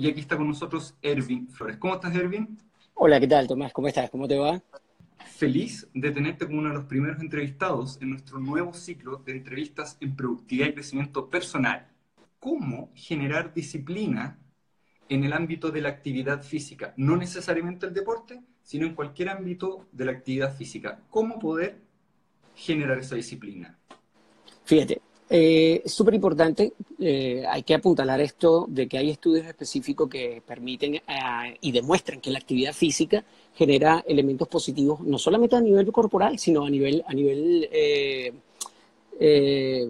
y aquí está con nosotros Ervin Flores. ¿Cómo estás, Ervin? Hola, ¿qué tal, Tomás? ¿Cómo estás? ¿Cómo te va? Feliz de tenerte como uno de los primeros entrevistados en nuestro nuevo ciclo de entrevistas en productividad y crecimiento personal. ¿Cómo generar disciplina en el ámbito de la actividad física? No necesariamente el deporte, sino en cualquier ámbito de la actividad física. ¿Cómo poder generar esa disciplina? Fíjate, eh, es súper importante, eh, hay que apuntalar esto de que hay estudios específicos que permiten eh, y demuestran que la actividad física genera elementos positivos, no solamente a nivel corporal, sino a nivel, a nivel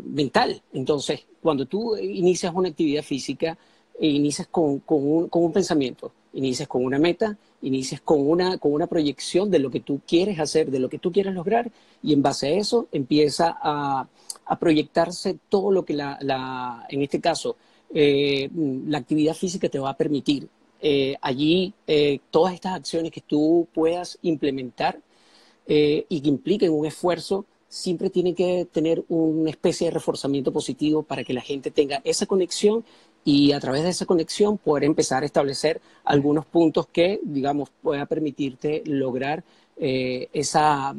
mental. Entonces, cuando tú inicias una actividad física, inicias con, un, con un pensamiento, inicias con una meta, inicias con una, con una proyección de lo que tú quieres hacer, de lo que tú quieres lograr, y en base a eso empieza a a proyectarse todo lo que la, en este caso, eh, la actividad física te va a permitir. Eh, allí, eh, todas estas acciones que tú puedas implementar y que impliquen un esfuerzo, siempre tienen que tener una especie de reforzamiento positivo para que la gente tenga esa conexión y a través de esa conexión poder empezar a establecer algunos puntos que, digamos, pueda permitirte lograr esa,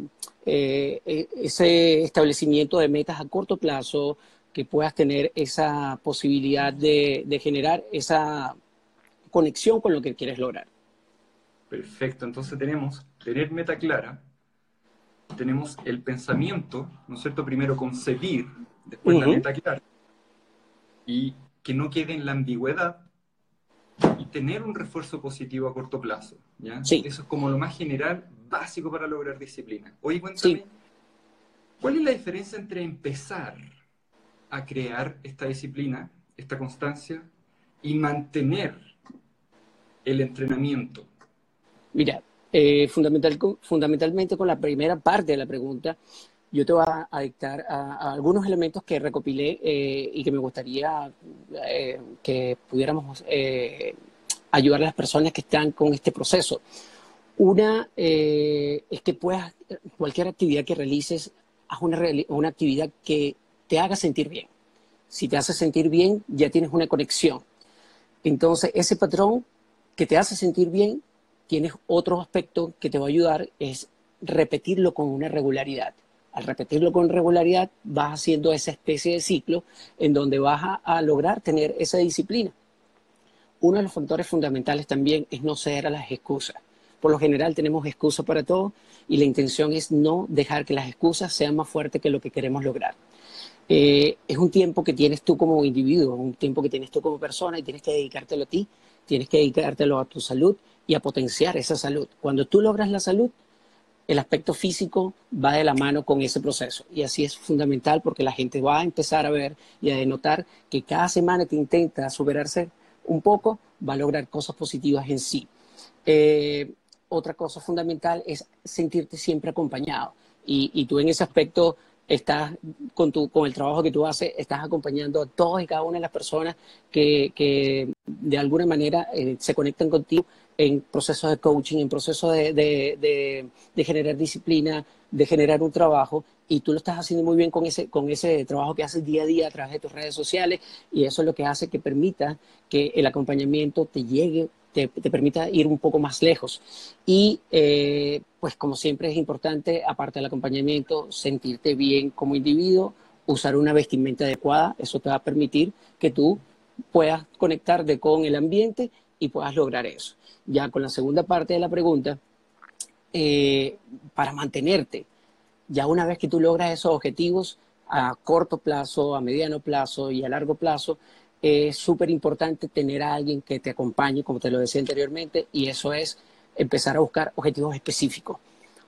eh, e, ese establecimiento de metas a corto plazo, que puedas tener esa posibilidad de, generar esa conexión con lo que quieres lograr. Perfecto, entonces tenemos tener meta clara, tenemos el pensamiento, ¿no es cierto? Primero concebir, después la meta clara, y que no quede en la ambigüedad, y tener un refuerzo positivo a corto plazo. ¿ya? Eso es como lo más general, básico para lograr disciplina. Oye, cuéntame, ¿cuál es la diferencia entre empezar a crear esta disciplina, esta constancia, y mantener el entrenamiento? Mira, eh, fundamental, fundamentalmente con la primera parte de la pregunta, yo te voy a, dictar a, algunos elementos que recopilé eh, y que me gustaría eh, que pudiéramos ayudar a las personas que están con este proceso. Una eh, es que puedas, cualquier actividad que realices, haz una, una actividad que te haga sentir bien. Si te hace sentir bien, ya tienes una conexión. Entonces, ese patrón que te hace sentir bien, tienes otro aspecto que te va a ayudar, es repetirlo con una regularidad. Al repetirlo con regularidad, vas haciendo esa especie de ciclo en donde vas a, a lograr tener esa disciplina. Uno de los factores fundamentales también es no ceder a las excusas. Por lo general tenemos excusas para todo y la intención es no dejar que las excusas sean más fuertes que lo que queremos lograr. Eh, es un tiempo que tienes tú como individuo, un tiempo que tienes tú como persona y tienes que dedicártelo a ti, tienes que dedicártelo a tu salud y a potenciar esa salud. Cuando tú logras la salud, el aspecto físico va de la mano con ese proceso. Y así es fundamental porque la gente va a empezar a ver y a denotar que cada semana que intenta superarse un poco, va a lograr cosas positivas en sí. Eh, otra cosa fundamental es sentirte siempre acompañado. Y, tú en ese aspecto estás con, tu, con el trabajo que tú haces, estás acompañando a todas y cada una de las personas que, de alguna manera eh, se conectan contigo en procesos de coaching, en procesos de, de, generar disciplina, de generar un trabajo, y tú lo estás haciendo muy bien con ese, con ese trabajo que haces día a día a través de tus redes sociales, y eso es lo que hace que permita que el acompañamiento te llegue te, permita ir un poco más lejos. Y eh, pues como siempre es importante, aparte del acompañamiento, sentirte bien como individuo, usar una vestimenta adecuada, eso te va a permitir que tú puedas conectarte con el ambiente y puedas lograr eso. Ya con la segunda parte de la pregunta, eh, para mantenerte, ya una vez que tú logras esos objetivos a corto plazo, a mediano plazo y a largo plazo, es súper importante tener a alguien que te acompañe, como te lo decía anteriormente, y eso es empezar a buscar objetivos específicos.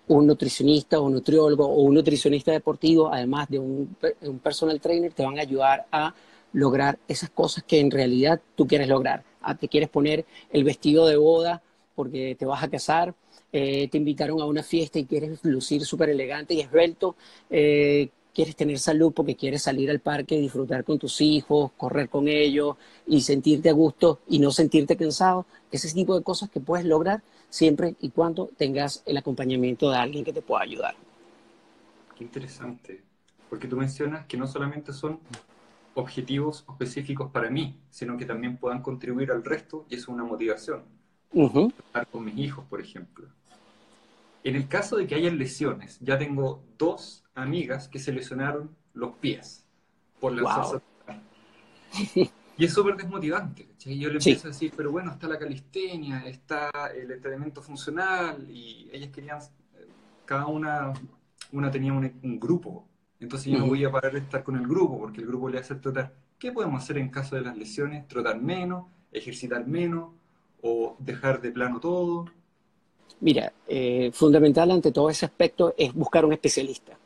Un nutricionista o un nutriólogo o un nutricionista deportivo, además de un, personal trainer, te van a ayudar a lograr esas cosas que en realidad tú quieres lograr. Ah, te quieres poner el vestido de boda porque te vas a casar, eh, te invitaron a una fiesta y quieres lucir súper elegante y esbelto, eh, quieres tener salud porque quieres salir al parque, disfrutar con tus hijos, correr con ellos y sentirte a gusto y no sentirte cansado. Ese tipo de cosas que puedes lograr siempre y cuando tengas el acompañamiento de alguien que te pueda ayudar. Qué interesante, porque tú mencionas que no solamente son objetivos específicos para mí, sino que también puedan contribuir al resto y eso es una motivación. Estar con mis hijos, por ejemplo. En el caso de que haya lesiones, ya tengo dos amigas que se lesionaron los pies por la wow. Y es súper desmotivante. Y yo le empiezo a decir, pero bueno, está la calistenia, está el entrenamiento funcional, y ellas querían, eh, cada una, una tenía un, grupo. Entonces yo no voy a parar de estar con el grupo, porque el grupo le hace trotar. ¿Qué podemos hacer en caso de las lesiones? Trotar menos, ejercitar menos, o dejar de plano todo. Mira, eh, fundamental ante todo ese aspecto es buscar un especialista,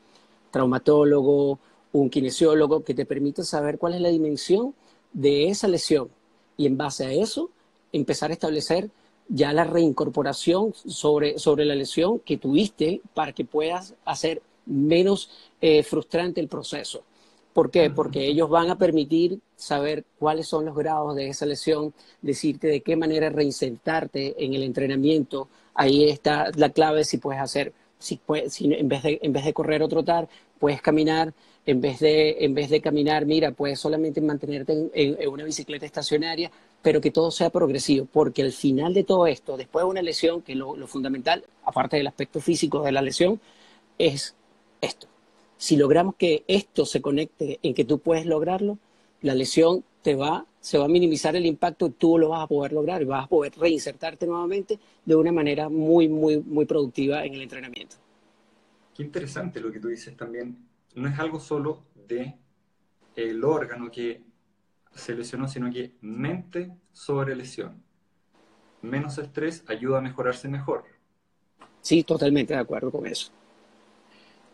traumatólogo, un kinesiólogo, que te permita saber cuál es la dimensión de esa lesión y en base a eso empezar a establecer ya la reincorporación sobre, sobre la lesión que tuviste para que puedas hacer menos eh, frustrante el proceso. ¿Por qué? Porque ellos van a permitir saber cuáles son los grados de esa lesión, decirte de qué manera reinsertarte en el entrenamiento. Ahí está la clave si puedes hacer, si, puedes, si en, vez de, en vez de correr o trotar, puedes caminar, en vez de, en vez de caminar, mira, puedes solamente mantenerte en, una bicicleta estacionaria, pero que todo sea progresivo, porque al final de todo esto, después de una lesión, que lo, lo fundamental, aparte del aspecto físico de la lesión, es esto. Si logramos que esto se conecte en que tú puedes lograrlo, la lesión te va, se va a minimizar el impacto, tú lo vas a poder lograr y vas a poder reinsertarte nuevamente de una manera muy, muy, muy productiva en el entrenamiento. Qué interesante lo que tú dices también no es algo solo de el órgano que se lesionó, sino que mente sobre lesión. Menos estrés ayuda a mejorarse mejor. Sí, totalmente de acuerdo con eso.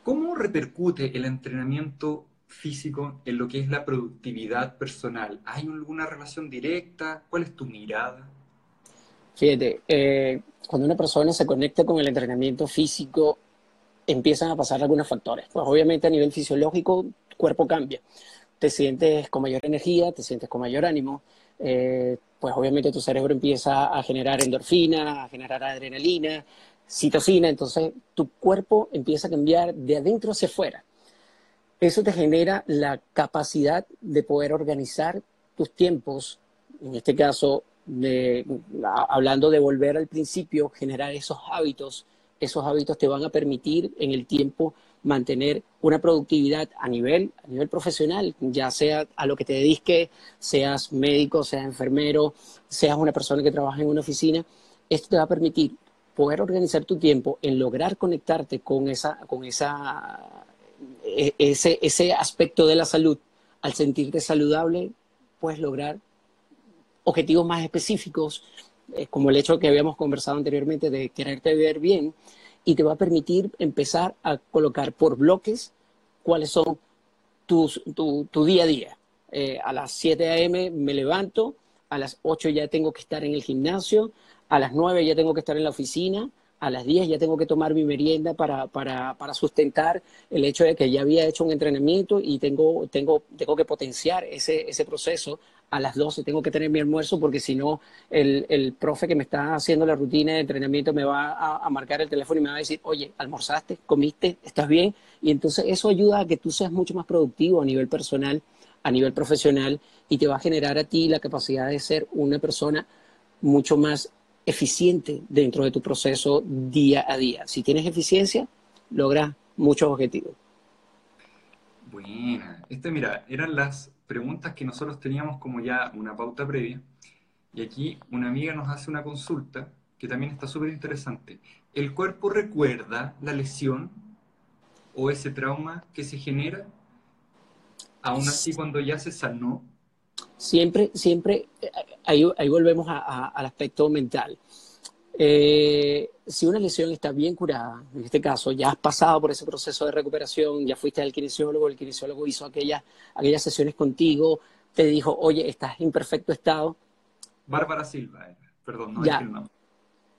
¿Cómo repercute el entrenamiento físico en lo que es la productividad personal? ¿Hay alguna relación directa? ¿Cuál es tu mirada? Fíjate, eh, cuando una persona se conecta con el entrenamiento físico, empiezan a pasar algunos factores. Pues obviamente a nivel fisiológico, tu cuerpo cambia. Te sientes con mayor energía, te sientes con mayor ánimo, eh, pues obviamente tu cerebro empieza a generar endorfina, a generar adrenalina, citocina, entonces tu cuerpo empieza a cambiar de adentro hacia afuera. Eso te genera la capacidad de poder organizar tus tiempos, en este caso, hablando de volver al principio, generar esos hábitos. Esos hábitos te van a permitir en el tiempo mantener una productividad a nivel, a nivel profesional, ya sea a lo que te dediques, seas médico, seas enfermero, seas una persona que trabaja en una oficina, esto te va a permitir poder organizar tu tiempo en lograr conectarte con esa, con esa, ese, ese aspecto de la salud. Al sentirte saludable, puedes lograr objetivos más específicos, eh, como el hecho que habíamos conversado anteriormente de quererte ver bien, y te va a permitir empezar a colocar por bloques cuáles son tus, tu, tu día a día. Eh, a las 7 a.m. me levanto, a las 8 ya tengo que estar en el gimnasio, a las 9 ya tengo que estar en la oficina, a las 10 ya tengo que tomar mi merienda para, para, para, sustentar el hecho de que ya había hecho un entrenamiento y tengo, tengo, tengo que potenciar ese, ese proceso. A las 12 tengo que tener mi almuerzo porque si no, el, el, profe que me está haciendo la rutina de entrenamiento me va a, a, marcar el teléfono y me va a decir, oye, almorzaste, comiste, estás bien. Y entonces eso ayuda a que tú seas mucho más productivo a nivel personal, a nivel profesional y te va a generar a ti la capacidad de ser una persona mucho más eficiente dentro de tu proceso día a día. Si tienes eficiencia, logras muchos objetivos. Buena. Este, mira, eran las preguntas que nosotros teníamos como ya una pauta previa. Y aquí una amiga nos hace una consulta que también está súper interesante. ¿El cuerpo recuerda la lesión o ese trauma que se genera? Aún así, cuando ya se sanó, siempre, siempre, eh, ahí, ahí volvemos a, al aspecto mental. Eh, si una lesión está bien curada, en este caso ya has pasado por ese proceso de recuperación, ya fuiste al kinesiólogo, el kinesiólogo hizo aquellas, aquellas sesiones contigo, te dijo, oye, estás en perfecto estado. Bárbara Silva, eh, perdón, no ya,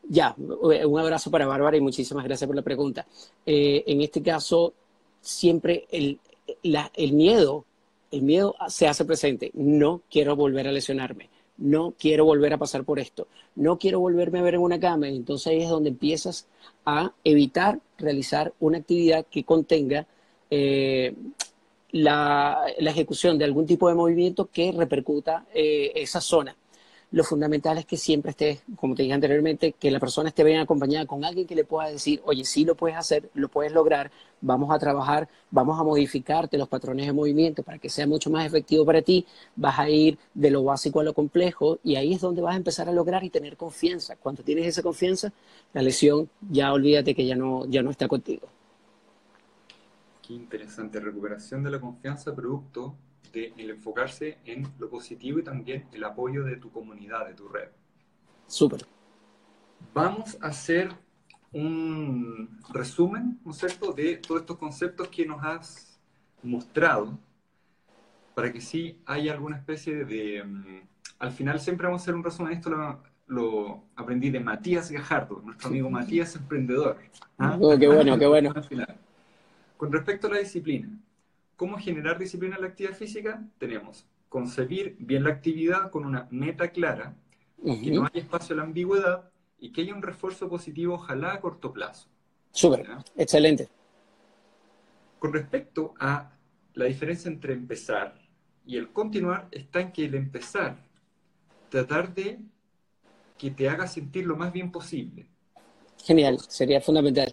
Ya, un abrazo para Bárbara y muchísimas gracias por la pregunta. en este caso, siempre el, la, el miedo el miedo se hace presente. No quiero volver a lesionarme. No quiero volver a pasar por esto. No quiero volverme a ver en una cama. Entonces ahí es donde empiezas a evitar realizar una actividad que contenga eh, la, ejecución de algún tipo de movimiento que repercuta eh, esa zona lo fundamental es que siempre estés, como te dije anteriormente, que la persona esté bien acompañada con alguien que le pueda decir, oye, sí lo puedes hacer, lo puedes lograr, vamos a trabajar, vamos a modificarte los patrones de movimiento para que sea mucho más efectivo para ti, vas a ir de lo básico a lo complejo y ahí es donde vas a empezar a lograr y tener confianza. Cuando tienes esa confianza, la lesión ya olvídate que ya no, ya no está contigo. Qué interesante, recuperación de la confianza producto el enfocarse en lo positivo y también el apoyo de tu comunidad, de tu red. Súper. Vamos a hacer un resumen, ¿no es cierto?, de todos estos conceptos que nos has mostrado, para que sí haya alguna especie de... Mm, al final siempre vamos a hacer un resumen, esto lo, lo aprendí de Matías Gajardo, nuestro amigo Matías Emprendedor. ¿Ah? Oh, qué bueno, qué bueno. Con respecto a la disciplina, ¿Cómo generar disciplina en la actividad física? Tenemos concebir bien la actividad con una meta clara, que no haya espacio a la ambigüedad y que haya un refuerzo positivo, ojalá a corto plazo. Súper, excelente. Con respecto a la diferencia entre empezar y el continuar, está en que el empezar, tratar de que te haga sentir lo más bien posible. Genial, sería fundamental.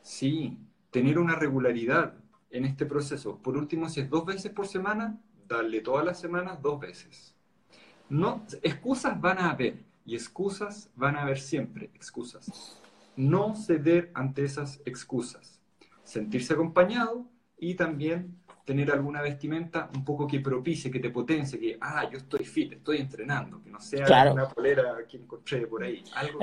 Sí, tener una regularidad, en este proceso. Por último, si es dos veces por semana, darle todas las semanas dos veces. No, excusas van a haber y excusas van a haber siempre, excusas. No ceder ante esas excusas. Sentirse acompañado y también tener alguna vestimenta un poco que propicie, que te potencie, que, ah, yo estoy fit, estoy entrenando, que no sea una polera que encontré por ahí. Algo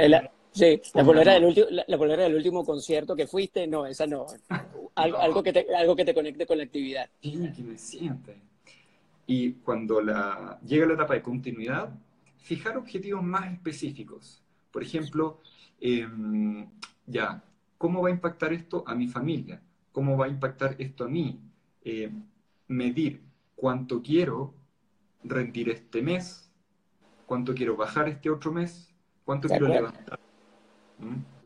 Sí, la polera, del último, la, del último concierto que fuiste, no, esa no. Algo, que, te, algo que te conecte con la actividad. Sí, que me siente. Y cuando la, llega la etapa de continuidad, fijar objetivos más específicos. Por ejemplo, em, ya, ¿cómo va a impactar esto a mi familia? ¿Cómo va a impactar esto a mí? Eh, medir cuánto quiero rendir este mes, cuánto quiero bajar este otro mes, cuánto quiero levantar ¿Mm?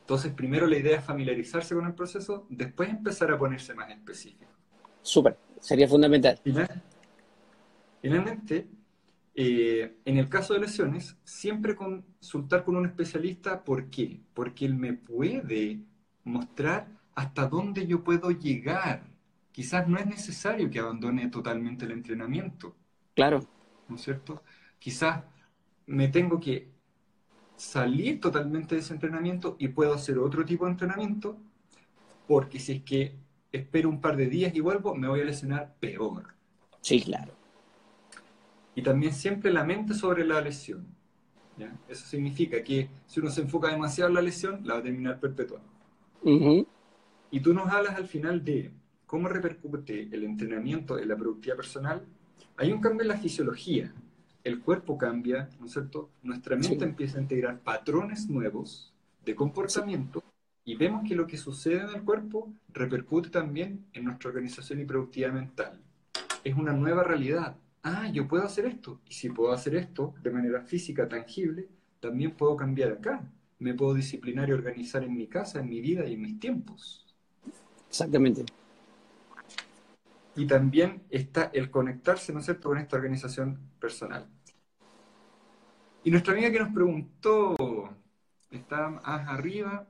Entonces, primero la idea es familiarizarse con el proceso, después empezar a ponerse más específico. Súper, sería fundamental. Finalmente, eh, en el caso de lesiones, siempre consultar con un especialista, ¿por qué? Porque él me puede mostrar hasta dónde yo puedo llegar. Quizás no es necesario que abandone totalmente el entrenamiento. Claro. ¿No es cierto? Quizás me tengo que salir totalmente de ese entrenamiento y puedo hacer otro tipo de entrenamiento, porque si es que espero un par de días y vuelvo, me voy a lesionar peor. Sí, claro. Y también siempre la mente sobre la lesión. Eso significa que si uno se enfoca demasiado en la lesión, la va a terminar perpetuando. Y tú nos hablas al final de cómo repercute el entrenamiento en la productividad personal. Hay un cambio en la fisiología, el cuerpo cambia, ¿no es cierto? Nuestra mente empieza a integrar patrones nuevos de comportamiento y vemos que lo que sucede en el cuerpo repercute también en nuestra organización y productividad mental. Es una nueva realidad. Ah, yo puedo hacer esto. Y si puedo hacer esto de manera física, tangible, también puedo cambiar acá. Me puedo disciplinar y organizar en mi casa, en mi vida y en mis tiempos. Exactamente y también está el conectarse, ¿no es cierto?, con esta organización personal. Y nuestra amiga que nos preguntó, está más arriba,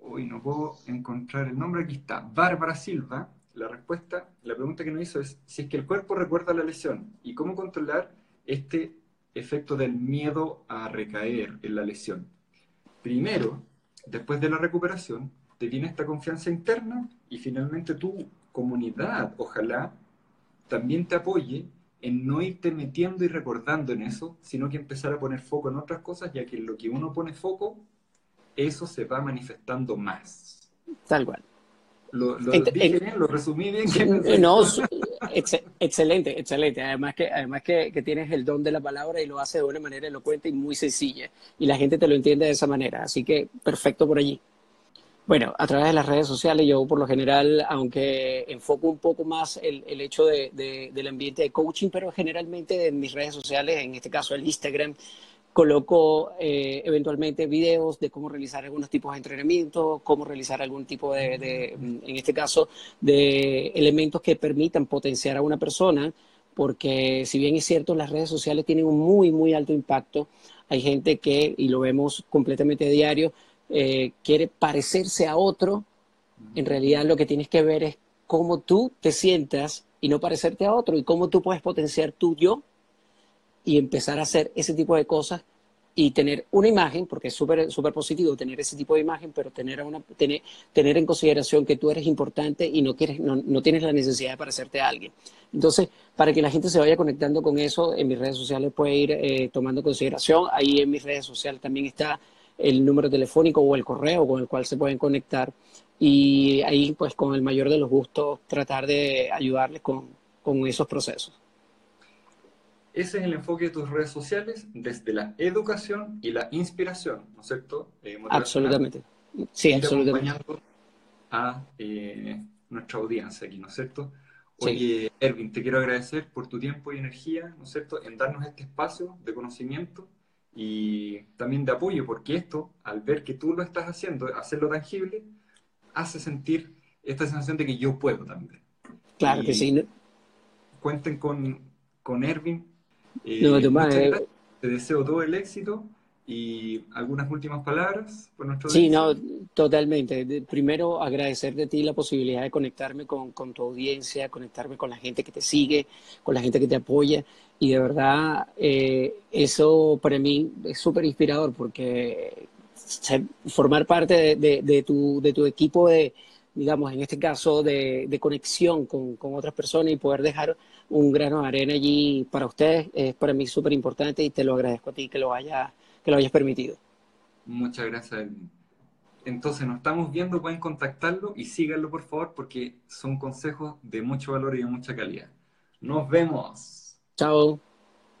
hoy no puedo encontrar el nombre, aquí está, Bárbara Silva, la respuesta, la pregunta que nos hizo es si es que el cuerpo recuerda la lesión y cómo controlar este efecto del miedo a recaer en la lesión. Primero, después de la recuperación, te viene esta confianza interna y finalmente tú comunidad, ojalá, también te apoye en no irte metiendo y recordando en eso, sino que empezar a poner foco en otras cosas, ya que en lo que uno pone foco, eso se va manifestando más. Tal cual. Lo, lo dije bien, lo resumí bien. no, excelente, excelente. Además que, además que, que, tienes el don de la palabra y lo hace de una manera elocuente y muy sencilla. Y la gente te lo entiende de esa manera. Así que perfecto por allí. Bueno, a través de las redes sociales yo por lo general, aunque enfoco un poco más el, el hecho de, del ambiente de coaching, pero generalmente en mis redes sociales, en este caso el Instagram, coloco eh, eventualmente videos de cómo realizar algunos tipos de entrenamiento, cómo realizar algún tipo de, de, en este caso, de elementos que permitan potenciar a una persona, porque si bien es cierto, las redes sociales tienen un muy, muy alto impacto, hay gente que, y lo vemos completamente a diario, eh, quiere parecerse a otro, en realidad lo que tienes que ver es cómo tú te sientas y no parecerte a otro y cómo tú puedes potenciar tu yo y empezar a hacer ese tipo de cosas y tener una imagen, porque es súper súper positivo tener ese tipo de imagen, pero tener, una, tener, tener en consideración que tú eres importante y no, quieres, no, no, tienes la necesidad de parecerte a alguien. Entonces, para que la gente se vaya conectando con eso, en mis redes sociales puede ir eh, tomando consideración. Ahí en mis redes sociales también está el número telefónico o el correo con el cual se pueden conectar. Y ahí, pues, con el mayor de los gustos, tratar de ayudarles con, con esos procesos. Ese es el enfoque de tus redes sociales desde la educación y la inspiración, ¿no es cierto? Eh, absolutamente. Sí, absolutamente. Acompañando a eh, nuestra audiencia aquí, ¿no es cierto? Oye, Erwin, te quiero agradecer por tu tiempo y energía, ¿no es cierto?, en darnos este espacio de conocimiento y también de apoyo, porque esto, al ver que tú lo estás haciendo, hacerlo tangible, hace sentir esta sensación de que yo puedo también. Claro que sí. Cuenten con, con Erwin eh, te deseo todo el éxito y algunas últimas palabras por nuestro Sí, no, totalmente. Primero, agradecer de ti la posibilidad de conectarme con, con, tu audiencia, conectarme con la gente que te sigue, con la gente que te apoya. Y de verdad, eh, eso para mí es súper inspirador porque formar parte de, de, tu, de tu equipo de, digamos, en este caso, de, de conexión con, con otras personas y poder dejar un grano de arena allí para ustedes es para mí súper importante y te lo agradezco a ti que lo, haya, que lo hayas permitido. Muchas gracias. Entonces nos estamos viendo, pueden contactarlo y síganlo por favor porque son consejos de mucho valor y de mucha calidad. Nos vemos. Chao.